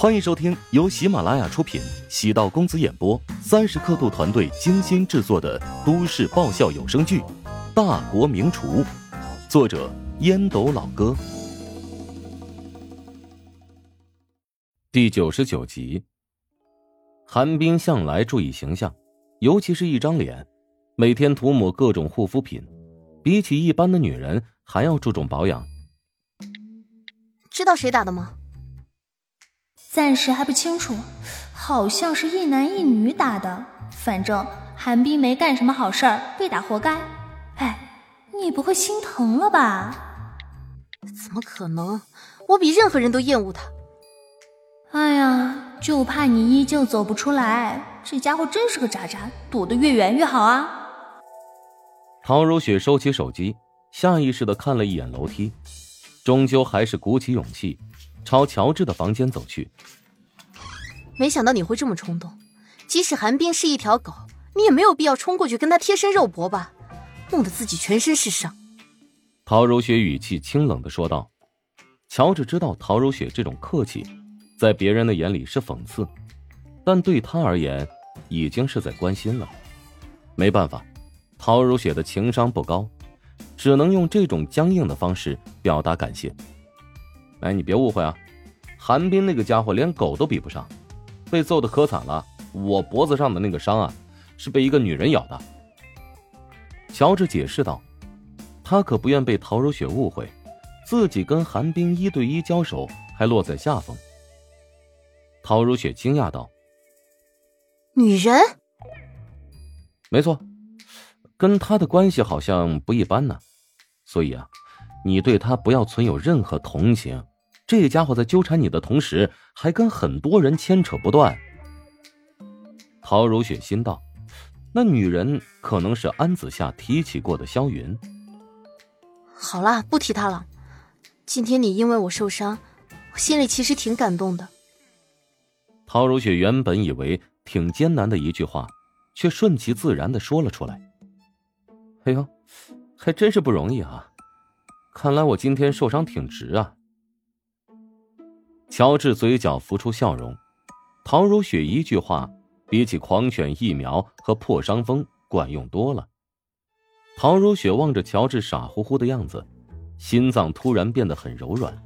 欢迎收听由喜马拉雅出品、喜道公子演播、三十刻度团队精心制作的都市爆笑有声剧《大国名厨》，作者烟斗老哥，第九十九集。韩冰向来注意形象，尤其是一张脸，每天涂抹各种护肤品，比起一般的女人还要注重保养。知道谁打的吗？暂时还不清楚，好像是一男一女打的。反正韩冰没干什么好事儿，被打活该。哎，你不会心疼了吧？怎么可能？我比任何人都厌恶他。哎呀，就怕你依旧走不出来。这家伙真是个渣渣，躲得越远越好啊！唐如雪收起手机，下意识的看了一眼楼梯，终究还是鼓起勇气。朝乔治的房间走去。没想到你会这么冲动，即使韩冰是一条狗，你也没有必要冲过去跟他贴身肉搏吧，弄得自己全身是伤。陶如雪语气清冷的说道。乔治知道陶如雪这种客气，在别人的眼里是讽刺，但对他而言，已经是在关心了。没办法，陶如雪的情商不高，只能用这种僵硬的方式表达感谢。哎，你别误会啊，韩冰那个家伙连狗都比不上，被揍的可惨了。我脖子上的那个伤啊，是被一个女人咬的。乔治解释道，他可不愿被陶如雪误会，自己跟韩冰一对一交手还落在下风。陶如雪惊讶道：“女人？没错，跟他的关系好像不一般呢，所以啊，你对他不要存有任何同情。”这家伙在纠缠你的同时，还跟很多人牵扯不断。陶如雪心道：“那女人可能是安子夏提起过的萧云。”好了，不提她了。今天你因为我受伤，我心里其实挺感动的。陶如雪原本以为挺艰难的一句话，却顺其自然的说了出来。哎呦，还真是不容易啊！看来我今天受伤挺值啊。乔治嘴角浮出笑容，陶如雪一句话，比起狂犬疫苗和破伤风管用多了。陶如雪望着乔治傻乎乎的样子，心脏突然变得很柔软，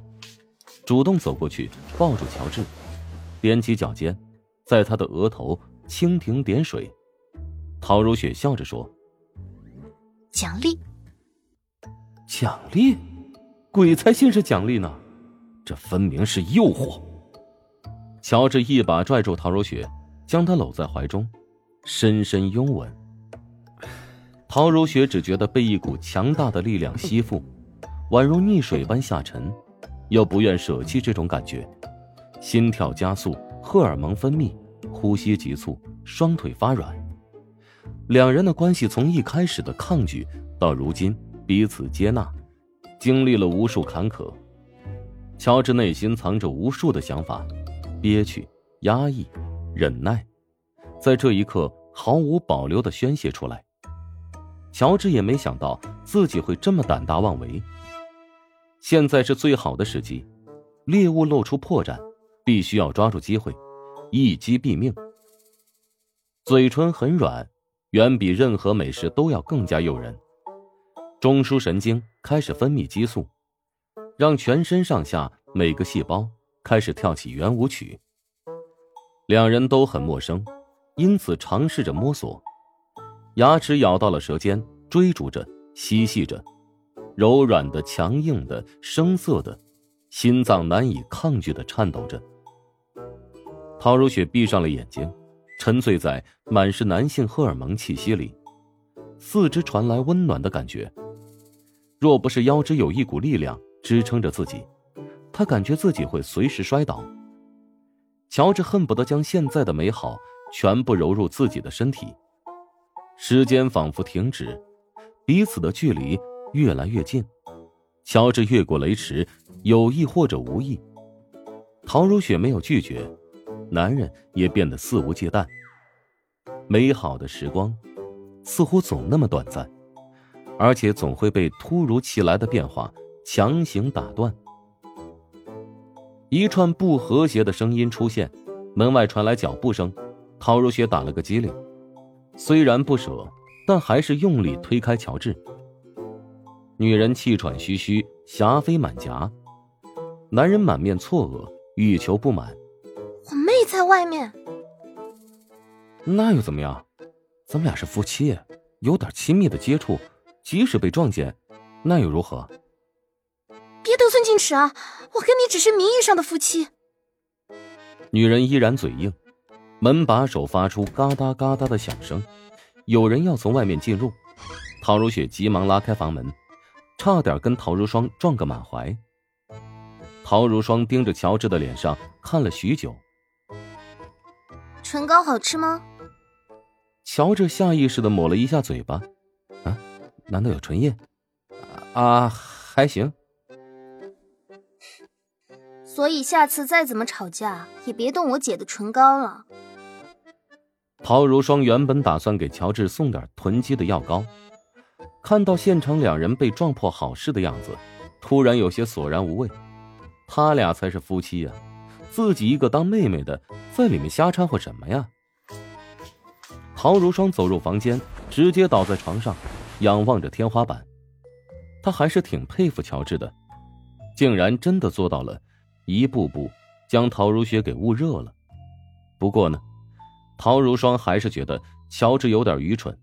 主动走过去抱住乔治，踮起脚尖，在他的额头蜻蜓点水。陶如雪笑着说：“奖励，奖励，鬼才信是奖励呢。”这分明是诱惑。乔治一把拽住陶如雪，将她搂在怀中，深深拥吻。陶如雪只觉得被一股强大的力量吸附，宛如溺水般下沉，又不愿舍弃这种感觉，心跳加速，荷尔蒙分泌，呼吸急促，双腿发软。两人的关系从一开始的抗拒，到如今彼此接纳，经历了无数坎坷。乔治内心藏着无数的想法，憋屈、压抑、忍耐，在这一刻毫无保留的宣泄出来。乔治也没想到自己会这么胆大妄为。现在是最好的时机，猎物露出破绽，必须要抓住机会，一击毙命。嘴唇很软，远比任何美食都要更加诱人。中枢神经开始分泌激素。让全身上下每个细胞开始跳起圆舞曲。两人都很陌生，因此尝试着摸索，牙齿咬到了舌尖，追逐着，嬉戏着，柔软的、强硬的、声涩的，心脏难以抗拒的颤抖着。陶如雪闭上了眼睛，沉醉在满是男性荷尔蒙气息里，四肢传来温暖的感觉。若不是腰肢有一股力量。支撑着自己，他感觉自己会随时摔倒。乔治恨不得将现在的美好全部揉入自己的身体。时间仿佛停止，彼此的距离越来越近。乔治越过雷池，有意或者无意。陶如雪没有拒绝，男人也变得肆无忌惮。美好的时光，似乎总那么短暂，而且总会被突如其来的变化。强行打断。一串不和谐的声音出现，门外传来脚步声，陶如雪打了个激灵，虽然不舍，但还是用力推开乔治。女人气喘吁吁，霞飞满颊；男人满面错愕，欲求不满。我妹在外面，那又怎么样？咱们俩是夫妻，有点亲密的接触，即使被撞见，那又如何？别得寸进尺啊！我跟你只是名义上的夫妻。女人依然嘴硬，门把手发出嘎哒嘎哒的响声，有人要从外面进入。陶如雪急忙拉开房门。差点跟陶如霜撞个满怀。陶如霜盯着乔治的脸上看了许久。唇膏好吃吗？乔治下意识的抹了一下嘴巴。啊？难道有唇印？啊，还行。所以下次再怎么吵架，也别动我姐的唇膏了。陶如霜原本打算给乔治送点囤积的药膏。看到现场两人被撞破好事的样子，突然有些索然无味。他俩才是夫妻呀，自己一个当妹妹的，在里面瞎掺和什么呀？陶如霜走入房间，直接倒在床上，仰望着天花板。他还是挺佩服乔治的，竟然真的做到了，一步步将陶如雪给捂热了。不过呢，陶如霜还是觉得乔治有点愚蠢。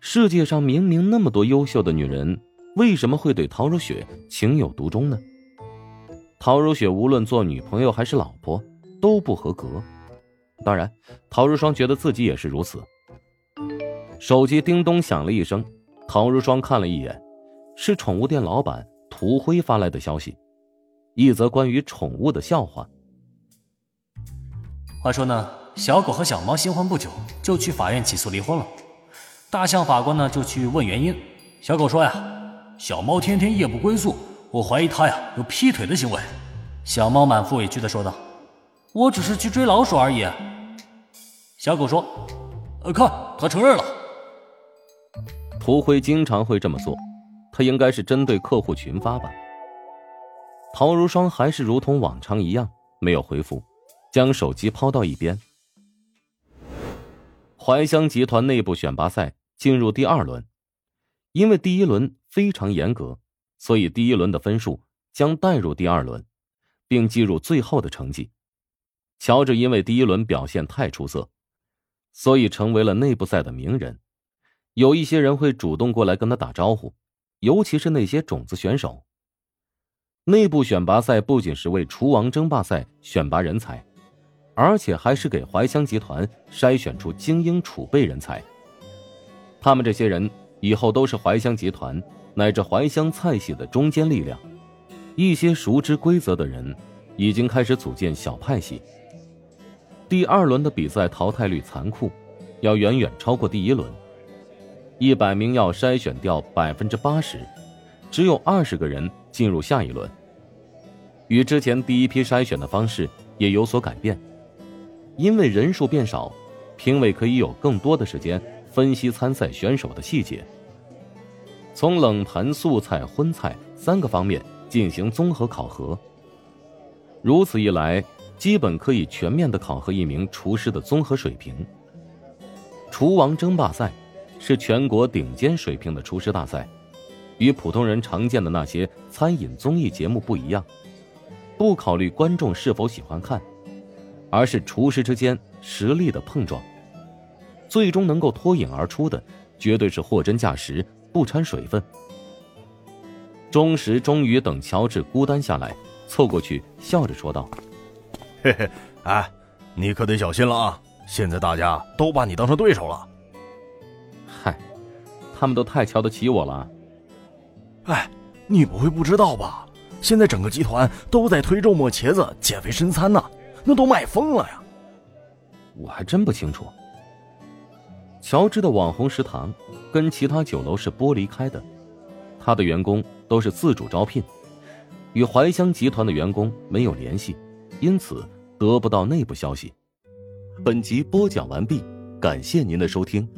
世界上明明那么多优秀的女人，为什么会对陶如雪情有独钟呢？陶如雪无论做女朋友还是老婆都不合格，当然，陶如霜觉得自己也是如此。手机叮咚响了一声，陶如霜看了一眼，是宠物店老板涂辉发来的消息，一则关于宠物的笑话。话说呢，小狗和小猫新婚不久，就去法院起诉离婚了。大象法官呢就去问原因，小狗说呀，小猫天天夜不归宿，我怀疑它呀有劈腿的行为。小猫满腹委屈的说道：“我只是去追老鼠而已。”小狗说：“呃，看，他承认了。”涂辉经常会这么做，他应该是针对客户群发吧。陶如霜还是如同往常一样没有回复，将手机抛到一边。怀香集团内部选拔赛。进入第二轮，因为第一轮非常严格，所以第一轮的分数将带入第二轮，并计入最后的成绩。乔治因为第一轮表现太出色，所以成为了内部赛的名人。有一些人会主动过来跟他打招呼，尤其是那些种子选手。内部选拔赛不仅是为厨王争霸赛选拔人才，而且还是给怀香集团筛选出精英储备人才。他们这些人以后都是怀香集团乃至怀香菜系的中坚力量。一些熟知规则的人已经开始组建小派系。第二轮的比赛淘汰率残酷，要远远超过第一轮。一百名要筛选掉百分之八十，只有二十个人进入下一轮。与之前第一批筛选的方式也有所改变，因为人数变少，评委可以有更多的时间。分析参赛选手的细节，从冷盘、素菜、荤菜三个方面进行综合考核。如此一来，基本可以全面的考核一名厨师的综合水平。厨王争霸赛是全国顶尖水平的厨师大赛，与普通人常见的那些餐饮综艺节目不一样，不考虑观众是否喜欢看，而是厨师之间实力的碰撞。最终能够脱颖而出的，绝对是货真价实，不掺水分。钟石终于等乔治孤单下来，凑过去笑着说道：“嘿嘿，哎，你可得小心了啊！现在大家都把你当成对手了。”“嗨，他们都太瞧得起我了。”“哎，你不会不知道吧？现在整个集团都在推肉末茄子减肥深餐呢，那都卖疯了呀！”“我还真不清楚。”乔治的网红食堂跟其他酒楼是剥离开的，他的员工都是自主招聘，与怀香集团的员工没有联系，因此得不到内部消息。本集播讲完毕，感谢您的收听。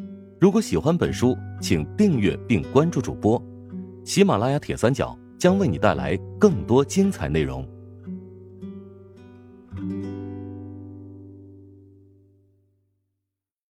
如果喜欢本书，请订阅并关注主播。喜马拉雅铁三角将为你带来更多精彩内容。